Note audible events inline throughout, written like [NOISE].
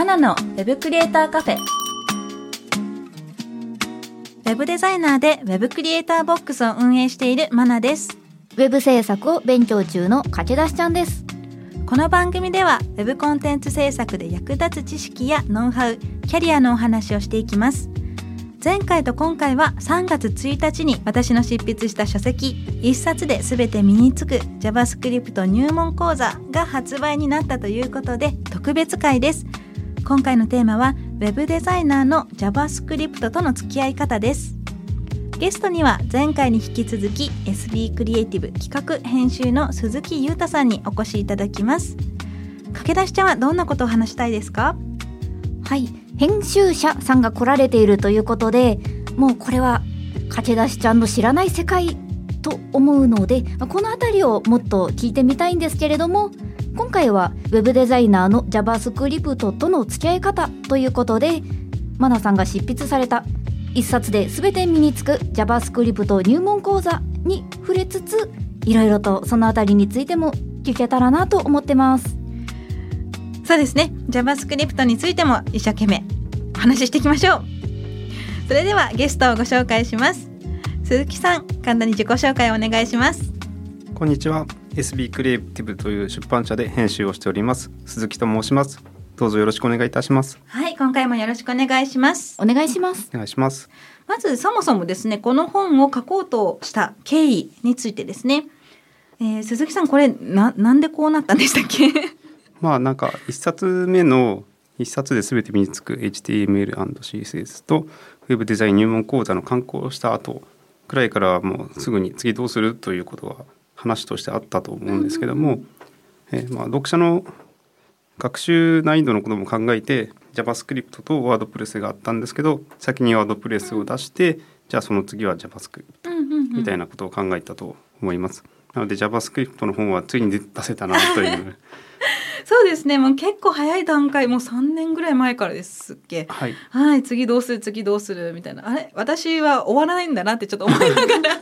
マナのウェブクリエイターカフェ。ウェブデザイナーでウェブクリエイターボックスを運営しているマナです。ウェブ制作を勉強中の駆け出しちゃんです。この番組では Web コンテンツ制作で役立つ知識やノウハウキャリアのお話をしていきます。前回と今回は3月1日に私の執筆した書籍1冊で全て身につく JavaScript 入門講座が発売になったということで特別会です今回のテーマは Web デザイナーの JavaScript との付き合い方です。ゲストには前回に引き続き SB クリエイティブ企画編集の鈴木裕太さんにお越しいただきます。駆け出しちゃんはどんなことを話したいですか？はい。編集者さんが来られているということでもうこれは駆け出しちゃんの知らない世界と思うのでこの辺りをもっと聞いてみたいんですけれども今回は Web デザイナーの JavaScript との付き合い方ということでマナさんが執筆された。一冊で全て身につく JavaScript 入門講座に触れつついろいろとそのあたりについても聞けたらなと思ってます。そうですね。JavaScript についても一生懸命お話ししていきましょう。それではゲストをご紹介します。鈴木さん簡単に自己紹介をお願いします。こんにちは SB クリエイティブという出版社で編集をしております。鈴木と申します。どうぞよろしくお願いいたします。はい今回もよろしくお願いします。お願いします。お願いします。まずそもそもですねこの本を書こうとした経緯についてですね、えー、鈴木さんこれななんでこうなったんでしたっけ？[LAUGHS] まあなんか一冊目の一冊で全て身につく HTML&CSS と Web デザイン入門講座の刊行をした後くらいからもうすぐに次どうするということは話としてあったと思うんですけども、えー、まあ読者の学習難易度のことも考えて JavaScript と WordPress があったんですけど先に WordPress を出して、じゃあその次は JavaScript みたいなことを考えたと思います。なので JavaScript の本はついに出せたなという。[LAUGHS] そうですね。もう結構早い段階もう3年ぐらい前からですっけ。はい、はい、次どうする次どうするみたいな。あれ？私は終わらないんだなってちょっと思いながら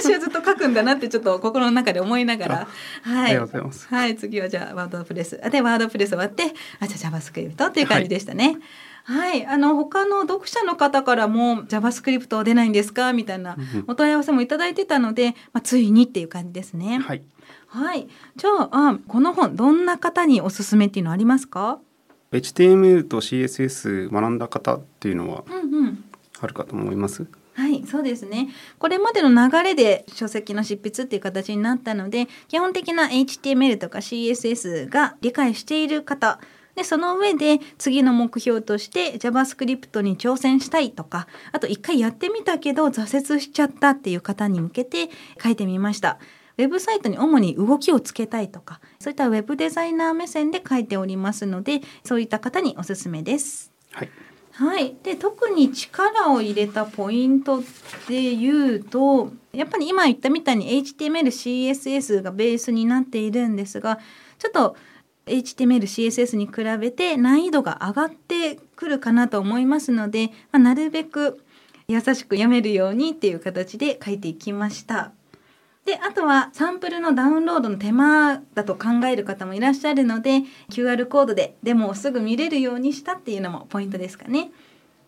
私はずっと書くんだなってちょっと心の中で思いながら。はい、はい、次はじゃあワードプレス。でワードプレス終わってあじゃあ JavaScript っていう感じでしたね。はい、あの他の読者の方からも JavaScript 出ないんですか？みたいなお問い合わせもいただいてたので、まあ、ついにっていう感じですね。はい、はい、じゃあこの本どんな方におすすめっていうのありますか？HTML と CSS 学んだ方っていうのはあるかと思います、うんうんはい、そうですね。これまでの流れで書籍の執筆っていう形になったので、基本的な HTML とか CSS が理解している方、でその上で次の目標として JavaScript に挑戦したいとかあと一回やってみたけど挫折しちゃったっていう方に向けて書いてみました。ウェブサイトに主に動きをつけたいとかそういったウェブデザイナー目線で書いておりますのでそういった方におすすめです。はいはい、で特に力を入れたポイントっていうとやっぱり今言ったみたいに HTMLCSS がベースになっているんですがちょっと HTMLCSS に比べて難易度が上がってくるかなと思いますので、まあ、なるべく優しく読めるようにっていう形で書いていきました。であとはサンプルのダウンロードの手間だと考える方もいらっしゃるので QR コードでデモをすぐ見れるようにしたっていうのもポイントですかね。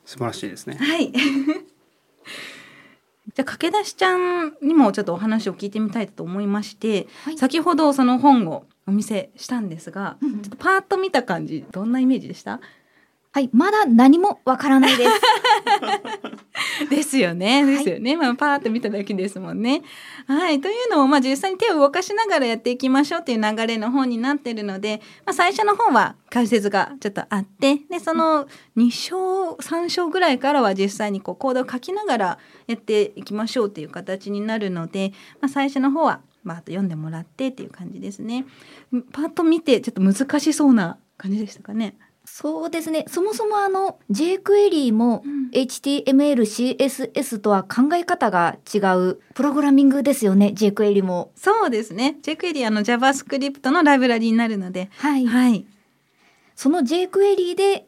素晴らしいですね。はい [LAUGHS] じゃあ駆け出しちゃんにもちょっとお話を聞いてみたいと思いまして、はい、先ほどその本をお見せしたんですが、うん、ちょっとパーッと見た感じどんなイメージでした？はい、まだ何もわからないです。ですよね、ですよね。はい、まあ、パーって見ただけですもんね。はい、というのを、まあ、実際に手を動かしながらやっていきましょうっていう流れの本になってるので、まあ、最初の方は解説がちょっとあって、で、その2章、3章ぐらいからは実際にこうコードを書きながらやっていきましょうっていう形になるので、まあ、最初の方はバーッと読んでもらってっていう感じですね。パーッと見てちょっと難しそうな感じでしたかね。そうですね。そもそもあの jQuery もうん HTML、CSS とは考え方が違うプログラミングですよね。jQuery も。そうですね。jQuery あの JavaScript のライブラリになるので、はい。はい。その jQuery で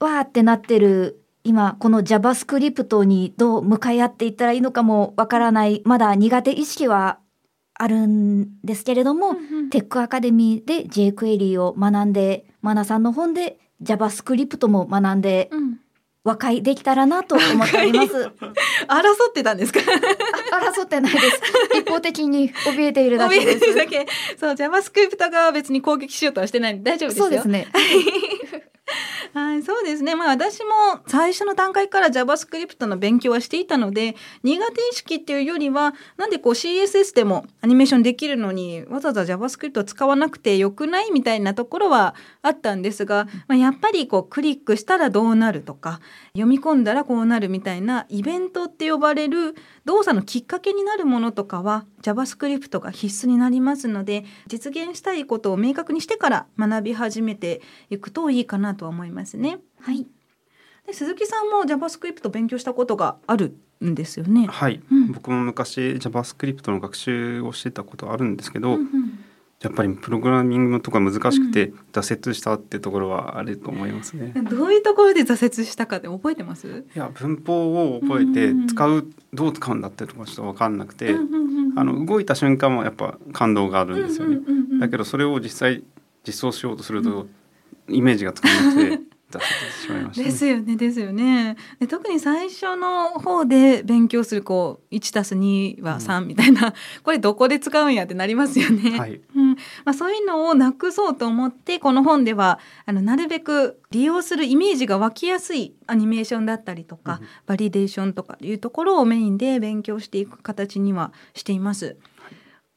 わーってなってる今この JavaScript にどう向かい合っていったらいいのかもわからないまだ苦手意識はあるんですけれども、テックアカデミーで jQuery を学んでマナさんの本で JavaScript も学んでうん和解できたらなと思っております。[LAUGHS] 争ってたんですか？あ争ってないです。[LAUGHS] 一方的に怯えているだけです。だけ。そう、JavaScript 側は別に攻撃しようとはしてないんで大丈夫ですよ。そうですね。[LAUGHS] はい、そうですね。まあ私も最初の段階から JavaScript の勉強はしていたので、苦手意識っていうよりは、なんでこう CSS でもアニメーションできるのに、わざわざ JavaScript を使わなくてよくないみたいなところはあったんですが、まあ、やっぱりこうクリックしたらどうなるとか、読み込んだらこうなるみたいなイベントって呼ばれる動作のきっかけになるものとかは JavaScript が必須になりますので実現したいことを明確にしてから学び始めていくといいかなと思いますね。はい。で鈴木さんも JavaScript 勉強したことがあるんですよね。はい、うん僕も昔 JavaScript の学習をしてたことあるんですけど、うんうんやっぱりプログラミングのところが難しくて挫折したってところはあると思いますね。どういうところで挫折したかって覚えてます？いや文法を覚えてうん使うどう使うんだってところちょっと分かんなくて、うんうんうんうんあの動いた瞬間はやっぱ感動があるんですよね。うんうんうんうんだけどそれを実際実装しようとすると、イメージがつかなくて挫折してしまいました、ね。ですよねですよねで特に最初の方で勉強するこう1たす2は3みたいな、これどこで使うんやってなりますよね。はいうんまあ、そういうのをなくそうと思ってこの本ではあのなるべく利用するイメージが湧きやすいアニメーションだったりとか、うんバリデーションとかいうところをメインで勉強していく形にはしています。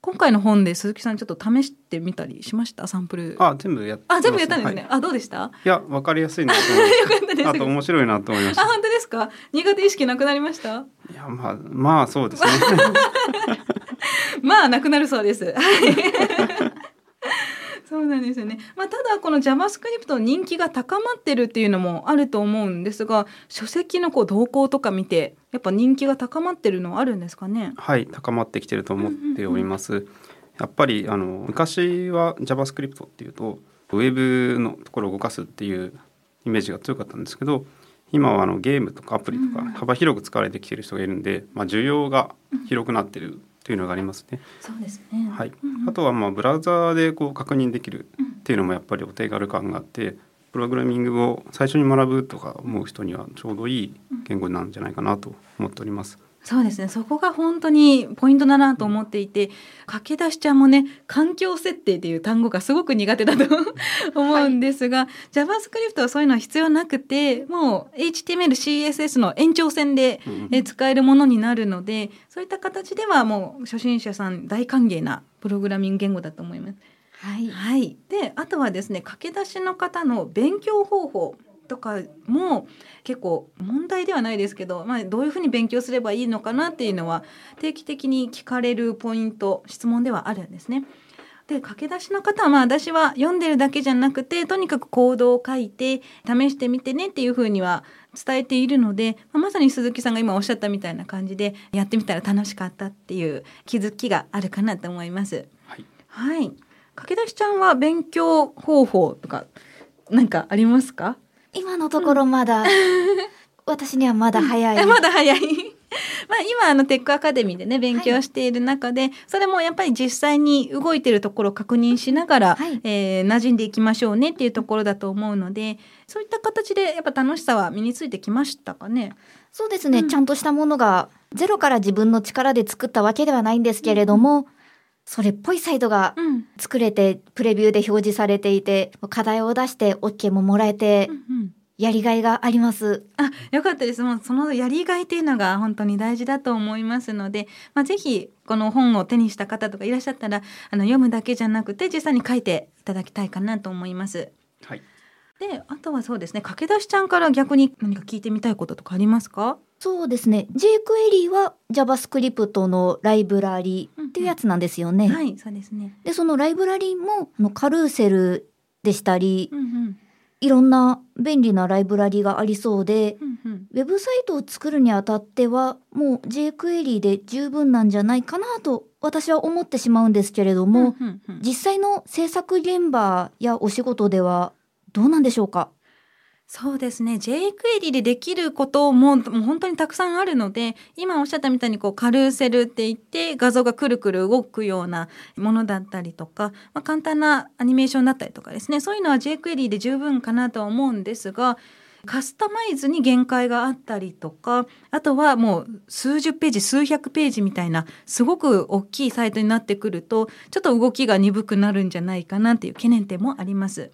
今回の本で鈴木さんちょっと試してみたりしました？サンプル。あ全部やあ全部やったんですね。はいあどうでした？いや分かりやすいなと思いま [LAUGHS] す。あと面白いなと思いましあた。本当ですか？苦手意識なくなりました？いやまあまあそうですね。[LAUGHS] まあなくなるそうですはいそうなんですよね、まあ、ただこの JavaScript の人気が高まってるっていうのもあると思うんですが書籍のこう動向とか見てやっぱ人気が高まってるのはあるんですかね？はい高まってきてると思っております。やっぱりあの昔は JavaScript っていうとウェブのところを動かすっていうイメージが強かったんですけど今はあのゲームとかアプリとかうん。幅広く使われてきてる人がいるんで、まあ、需要が広くなってるというのがありますね。そうですねはいうんうんあとはまあブラウザーでこう確認できるっていうのもやっぱりお手軽感があってプログラミングを最初に学ぶとか思う人にはちょうどいい言語なんじゃないかなと思っております。そうですね。そこが本当にポイントだなと思っていて駆け出しちゃんもね環境設定っていう単語がすごく苦手だと [LAUGHS] 思うんですが、JavaScript はそういうのは必要なくてもう HTML、CSS の延長線でうん。え使えるものになるのでそういった形ではもう初心者さん大歓迎なプログラミング言語だと思います。はい。はい、であとはですね駆け出しの方の勉強方法とかも結構問題ではないですけど、まあ、どういうふうに勉強すればいいのかなっていうのは定期的に聞かれるポイント質問ではあるんですね。で駆け出しの方はまあ私は読んでるだけじゃなくてとにかくコードを書いて試してみてねっていうふうには伝えているので、まあまさに鈴木さんが今おっしゃったみたいな感じでやってみたら楽しかったっていう気づきがあるかなと思います。はいはい。駆け出しちゃんは勉強方法とかなんかありますか？今のところまだ、私にはまだ早い。えまだ早い。[LAUGHS] まあ今あのテックアカデミーでね勉強している中で、それもやっぱり実際に動いてるところを確認しながら、はいえー馴染んでいきましょうねっていうところだと思うので、そういった形でやっぱ楽しさは身についてきましたかね？そうですね、うんちゃんとしたものがゼロから自分の力で作ったわけではないんですけれども、それっぽいサイトがうん。作れてプレビューで表示されていて課題を出して OK ももらえてうんやりがいがあります。あ、よかったです。もうそのやりがいっていうのが本当に大事だと思いますので、まあ、ぜひこの本を手にした方とかいらっしゃったら、あの読むだけじゃなくて実際に書いていただきたいかなと思います。はいで、あとはそうですね、駆け出しちゃんから逆に何か聞いてみたいこととかありますか？そうですね jQuery は JavaScript のライブラリっていうやつなんですよね。はい、そうですね。でそのライブラリもあのカルーセルでしたりうんうん。いろんな便利なライブラリがありそうで、うんうんウェブサイトを作るにあたってはもう jQuery で十分なんじゃないかなと私は思ってしまうんですけれども、うんうんうん実際の制作現場やお仕事ではどうなんでしょうか？そうですね jQuery でできることももう本当にたくさんあるので今おっしゃったみたいにこうカルーセルって言って画像がくるくる動くようなものだったりとか、まあ、簡単なアニメーションだったりとかですねそういうのは jQuery で十分かなとは思うんですがカスタマイズに限界があったりとかあとはもう数十ページ数百ページみたいなすごく大きいサイトになってくるとちょっと動きが鈍くなるんじゃないかなっていう懸念点もあります。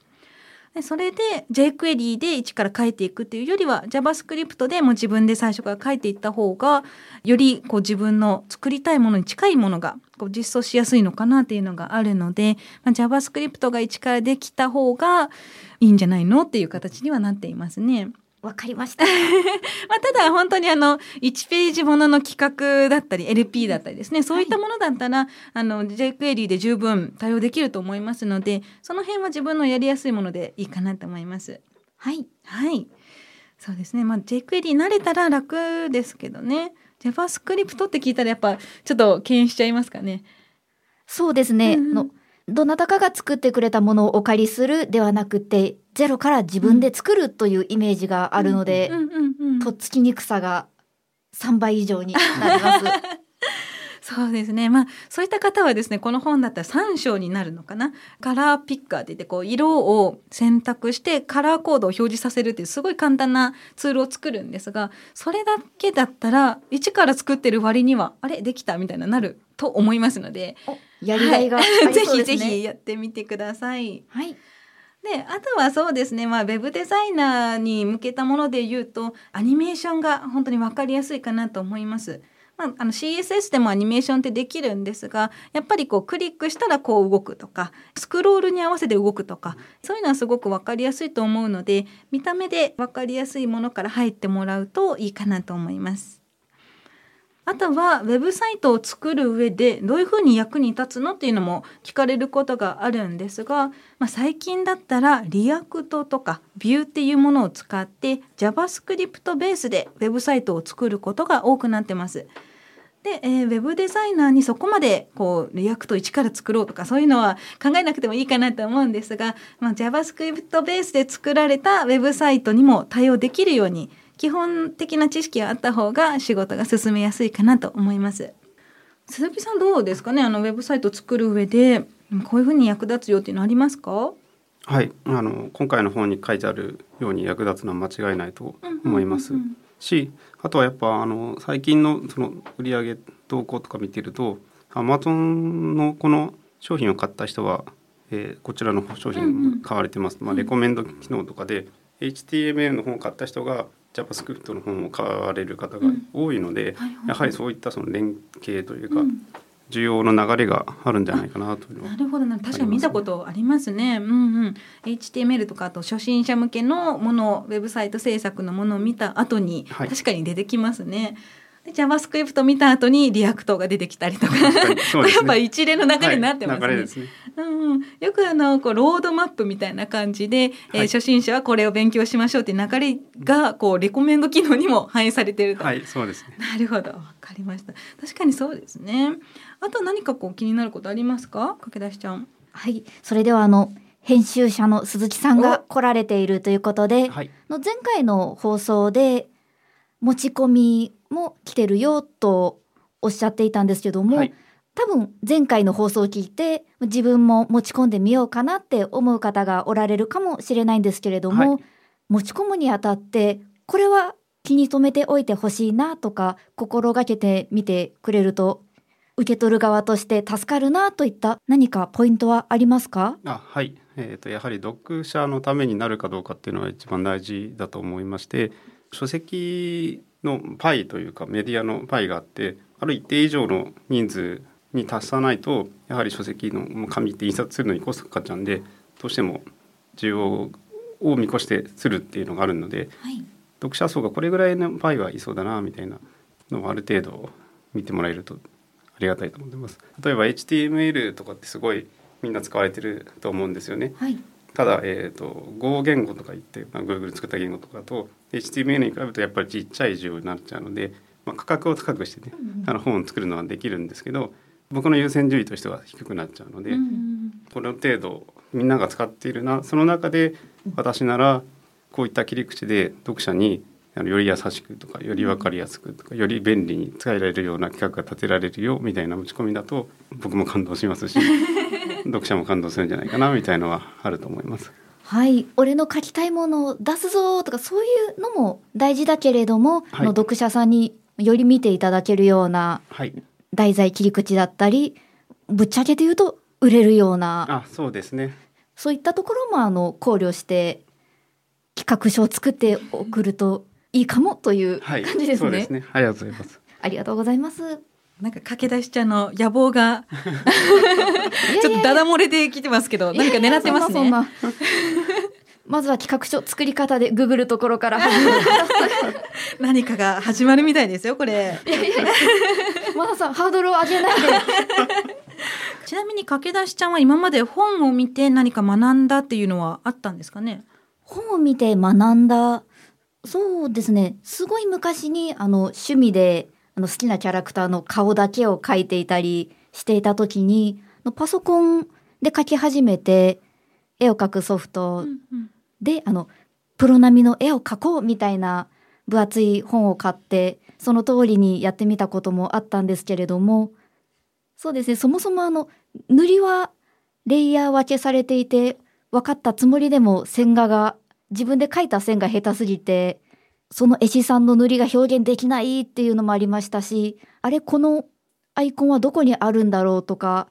でそれで jQuery で一から書いていくっていうよりは JavaScript でも自分で最初から書いていった方がよりこう自分の作りたいものに近いものがこう実装しやすいのかなっていうのがあるので、まあ、JavaScript が一からできた方がいいんじゃないのっていう形にはなっていますね。わかりました。[LAUGHS] まあ、ただ本当にあの1ページものの企画だったり LP だったりですねそういったものだったら、あの jQuery で十分対応できると思いますのでその辺は自分のやりやすいものでいいかなと思います。はい。はいそうですね、まあ、jQuery 慣れたら楽ですけどね JavaScript って聞いたらやっぱちょっと敬遠しちゃいますかね。そうですね。うんうんのどなたかが作ってくれたものをお借りするではなくて、ゼロから自分で作るというイメージがあるので、とっつきにくさが3倍以上になります。[LAUGHS] そうですね。まあ、そういった方はですね、この本だったら3章になるのかな。カラーピッカーって言って、こう、色を選択して、カラーコードを表示させるっていう、すごい簡単なツールを作るんですが、それだけだったら、一から作ってる割には、あれ、できた？みたいななると思いますので、やりがいがあり [LAUGHS] ぜ。ひぜひやってみてください。はい。であとはそうですね、まあ、ウェブデザイナーに向けたもので言うとアニメーションが本当に分かりやすいかなと思います。まあ、あの CSS でもアニメーションってできるんですがやっぱりこうクリックしたらこう動くとかスクロールに合わせて動くとかそういうのはすごく分かりやすいと思うので見た目で分かりやすいものから入ってもらうといいかなと思います。あとはウェブサイトを作る上でどういうふうに役に立つのっていうのも聞かれることがあるんですが、まあ、最近だったら React とか Vue っていうものを使って JavaScript ベースでウェブサイトを作ることが多くなってます。で、えーウェブデザイナーにそこまでこう React 1から作ろうとかそういうのは考えなくてもいいかなと思うんですが、まあ、JavaScript ベースで作られたウェブサイトにも対応できるように基本的な知識があった方が仕事が進めやすいかなと思います。鈴木さんどうですかね？あのウェブサイトを作る上でこういうふうに役立つよっていうのありますか？はい、あの今回の本に書いてあるように役立つのは間違いないと思います。し、あとはやっぱあの最近のその売上動向とか見てると、アマゾンのこの商品を買った人は、えーこちらの商品買われてます。まあレコメンド機能とかで HTML の本を買った人が JavaScript の本を買われる方が多いので、はいはいやはりそういったその連携というか、うん需要の流れがあるんじゃないかなというのはなるほどな確かに見たことありますね。うんうん。HTML とかあと初心者向けのものウェブサイト制作のものを見た後に、はい確かに出てきますね。で JavaScript 見た後に React が出てきたりとか、ね [LAUGHS] やっぱ一連の流れになってますね。はい。うんうん、よくあのこうロードマップみたいな感じで、えーはい初心者はこれを勉強しましょうっていう流れがこうレコメンド機能にも反映されていると。はい、そうですね。なるほど、わかりました。確かにそうですね。あと何かこう気になることありますか、駆け出しちゃん。はい。それではあの、編集者の鈴木さんが来られているということで、はい。の前回の放送で持ち込みも来てるよとおっしゃっていたんですけども、はい。多分前回の放送を聞いて自分も持ち込んでみようかなって思う方がおられるかもしれないんですけれども、はい。持ち込むにあたってこれは気に留めておいてほしいなとか心がけてみてくれると受け取る側として助かるなといった何かポイントはありますか？あはい、えー、とやはり読者のためになるかどうかっていうのは一番大事だと思いまして書籍のパイというかメディアのパイがあってある一定以上の人数に達さないとやはり書籍の紙って印刷するのにコストかかっちゃうんでどうしても需要を見越してするっていうのがあるのではい、読者層がこれぐらいのパイはいそうだなみたいなのをある程度見てもらえるとありがたいと思ってます。例えば HTML とかってすごいみんな使われてると思うんですよね。はい、ただ、えーと、Go 言語とか言って、まあ、Google 作った言語とかと HTML に比べるとやっぱりちっちゃい字になっちゃうので、まあ、価格を高くしてね、あの本を作るのはできるんですけど僕の優先順位としては低くなっちゃうので、この程度みんなが使っているなその中で私ならこういった切り口で読者により優しくとかより分かりやすくとかより便利に使えられるような企画が立てられるよみたいな打ち込みだと僕も感動しますし [LAUGHS] [LAUGHS] 読者も感動するんじゃないかなみたいのはあると思います。はい、俺の書きたいものを出すぞとかそういうのも大事だけれども、はい、の読者さんにより見ていただけるような題材切り口だったり、ぶっちゃけて言うと売れるようなあそうですねそういったところもあの考慮して企画書を作って送るといいかもという感じですね。はい、すねありがとうございます。ありがとうございます。なんか駆け出しちゃんの野望がちょっとダダ漏れできてますけど、何か狙ってますね。まずは企画書作り方でググるところから [LAUGHS] 何かが始まるみたいですよこれ。いやいやまださんハードルを上げないで。[LAUGHS] ちなみに駆け出しちゃんは今まで本を見て何か学んだっていうのはあったんですかね？本を見て学んだそうですねすごい昔にあの趣味であの好きなキャラクターの顔だけを描いていたりしていた時にパソコンで描き始めて絵を描くソフトで、うんうん、あのプロ並みの絵を描こうみたいな分厚い本を買ってその通りにやってみたこともあったんですけれどもそうですねそもそもあの塗りはレイヤー分けされていて分かったつもりでも線画が自分で描いた線が下手すぎてその絵師さんの塗りが表現できないっていうのもありましたしあれこのアイコンはどこにあるんだろうとか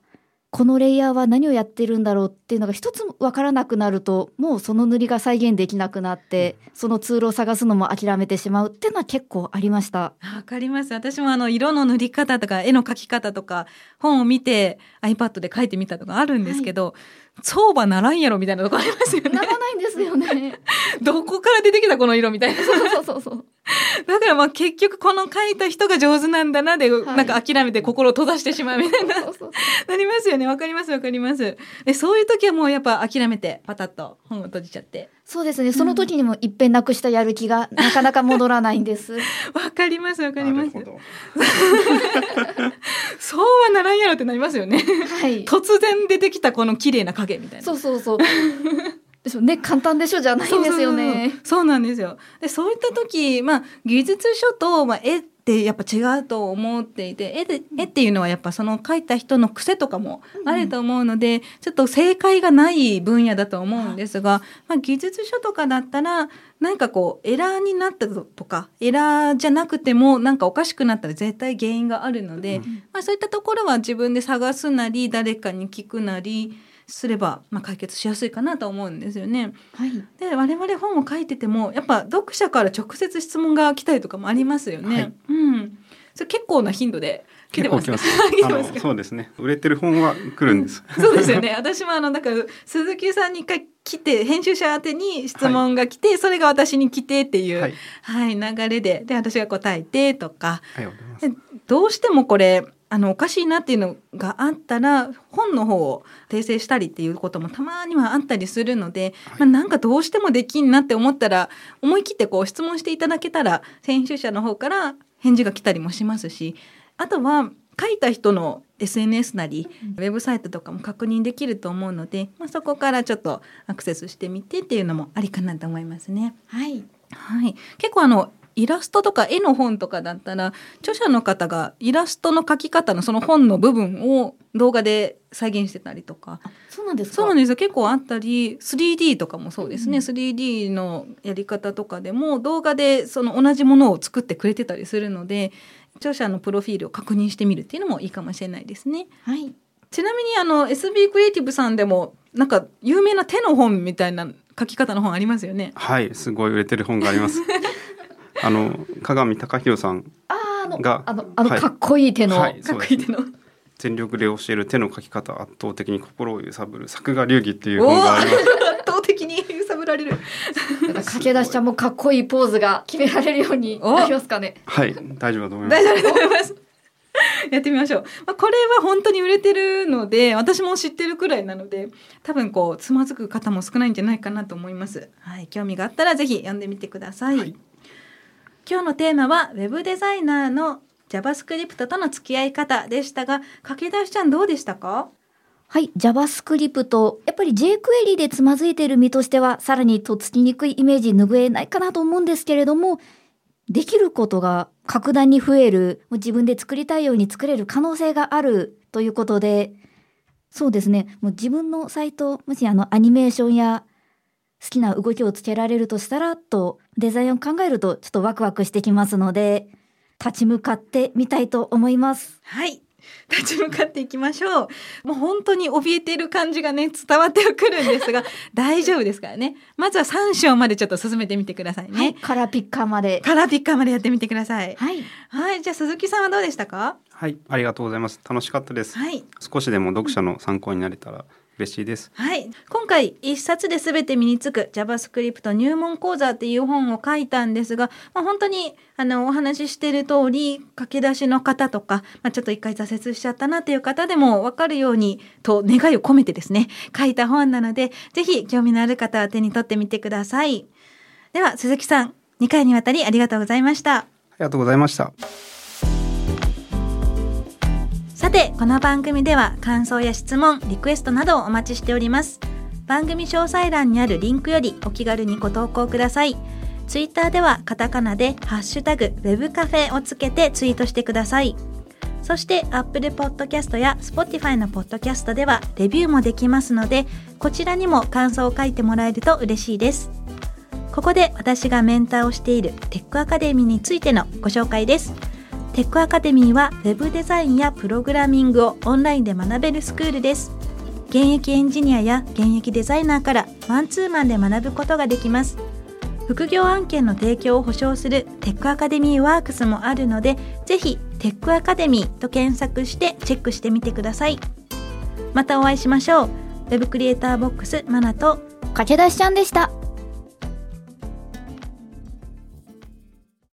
このレイヤーは何をやってるんだろうっていうのが一つ分からなくなるともうその塗りが再現できなくなってそのツールを探すのも諦めてしまうっていうのは結構ありました。わかります。私もあの色の塗り方とか絵の描き方とか本を見て iPad で描いてみたとかあるんですけど、はい相場ならんやろみたいなとこありますよね。ならないんですよね。[LAUGHS] どこから出てきたこの色みたいな。そうそうそうそう。だからまあ結局この描いた人が上手なんだなで、はい、なんか諦めて心を閉ざしてしまうみたいな。そうそうなりますよね。わかりますわかります。で、そういう時はもうやっぱ諦めてパタッと本を閉じちゃって。そうですね。その時にもいっぺんなくしたやる気が [LAUGHS] なかなか戻らないんです。わかりますわかります。[LAUGHS] そうはならんやろってなりますよね。はい。突然出てきたこの綺麗な影みたいな。そうそうそう。でしょね簡単でしょじゃないんですよね。そうなんですよ。でそういった時まあ技術書とまあ絵ってやっぱ違うと思っていて絵で絵っていうのはやっぱその描いた人の癖とかもあると思うので、うん、ちょっと正解がない分野だと思うんですが、まあ、技術書とかだったら何かこうエラーになったとかエラーじゃなくてもなんかおかしくなったら絶対原因があるので、うん、まあ、そういったところは自分で探すなり誰かに聞くなりすれば、まあ、解決しやすいかなと思うんですよね。はい、で我々本を書いててもやっぱ読者から直接質問が来たりとかもありますよね。はい、うん、それ結構な頻度で来てます。ます [LAUGHS] そうですね。売れてる本は来るんです。[LAUGHS] そうですよね。私もあのだから鈴木さんに一回来て編集者宛てに質問が来て、はい、それが私に来てっていう、はい、はい、流れでで私が答えてとか、はい、どうしてもこれあのおかしいなっていうのがあったら本の方を訂正したりっていうこともたまにはあったりするので、はい、まあ、なんかどうしてもできんなって思ったら思い切ってこう質問していただけたら編集者の方から返事が来たりもしますしあとは書いた人の SNS なり、ウェブサイトとかも確認できると思うので、まあ、そこからちょっとアクセスしてみてっていうのもありかなと思いますね。はい、はい、結構あのイラストとか絵の本とかだったら著者の方がイラストの描き方のその本の部分を動画で再現してたりとか。そうなんですそうなんですよ。結構あったり 3D とかもそうですね、うん、3D のやり方とかでも動画でその同じものを作ってくれてたりするので著者のプロフィールを確認してみるっていうのもいいかもしれないですね。はい、ちなみにあの SB クリエイティブさんでもなんか有名な手の本みたいな書き方の本ありますよね。はい。すごい売れてる本があります。[LAUGHS] あの鏡隆弘さんがあのあのかっこいい手の、はい、かっこいい手の全力で教える手の書き方圧倒的に心を揺さぶる作画流儀っていう本があります。圧倒的に揺さぶられる。駆け出しちゃんもかっこいいポーズが決められるようになりますかね。はい、大丈夫だと思います。大丈夫だと思います。やってみましょう。まあ、これは本当に売れてるので、私も知ってるくらいなので、多分こう、つまずく方も少ないんじゃないかなと思います。はい。興味があったらぜひ読んでみてください。はい今日のテーマは、ウェブデザイナーの JavaScript との付き合い方でしたが、駆け出しちゃんどうでしたか？はい、JavaScript。やっぱり jQuery でつまずいている身としては、さらにとっつきにくいイメージ拭えないかなと思うんですけれども、できることが格段に増える、もう自分で作りたいように作れる可能性があるということで、そうですね、もう自分のサイト、もしあのアニメーションや好きな動きをつけられるとしたら、とデザインを考えるとちょっとワクワクしてきますので、立ち向かってみたいと思います。はい。立ち向かっていきましょう。もう本当に怯えている感じがね、伝わってくるんですが、[LAUGHS] 大丈夫ですからね。まずは3章までちょっと進めてみてくださいね。はい、カラーピッカーまで。カラーピッカーまでやってみてください。はい。はい。じゃあ鈴木さんはどうでしたか？はい、ありがとうございます。楽しかったです。はい。少しでも読者の参考になれたら嬉しいです。はい。今回、一冊で全て身につく JavaScript 入門講座っていう本を書いたんですが、まあ、本当に、あの、お話ししている通り、駆け出しの方とか、まあ、ちょっと一回挫折しちゃったなっていう方でも分かるように、と願いを込めてですね、書いた本なので、ぜひ興味のある方は手に取ってみてください。では、鈴木さん、2回にわたりありがとうございました。ありがとうございました。さて、この番組では感想や質問、リクエストなどをお待ちしております。番組詳細欄にあるリンクよりお気軽にご投稿ください。ツイッターではカタカナでハッシュタグ web カフェをつけてツイートしてください。そして Apple Podcast や Spotify の Podcast ではレビューもできますので、こちらにも感想を書いてもらえると嬉しいです。ここで私がメンターをしているテックアカデミーについてのご紹介です。テックアカデミーは Web デザインやプログラミングをオンラインで学べるスクールです。現役エンジニアや現役デザイナーからマンツーマンで学ぶことができます。副業案件の提供を保証するテックアカデミーワークスもあるので、ぜひテックアカデミーと検索してチェックしてみてください。またお会いしましょう。Web クリエイターボックスマナと駆け出しちゃんでした。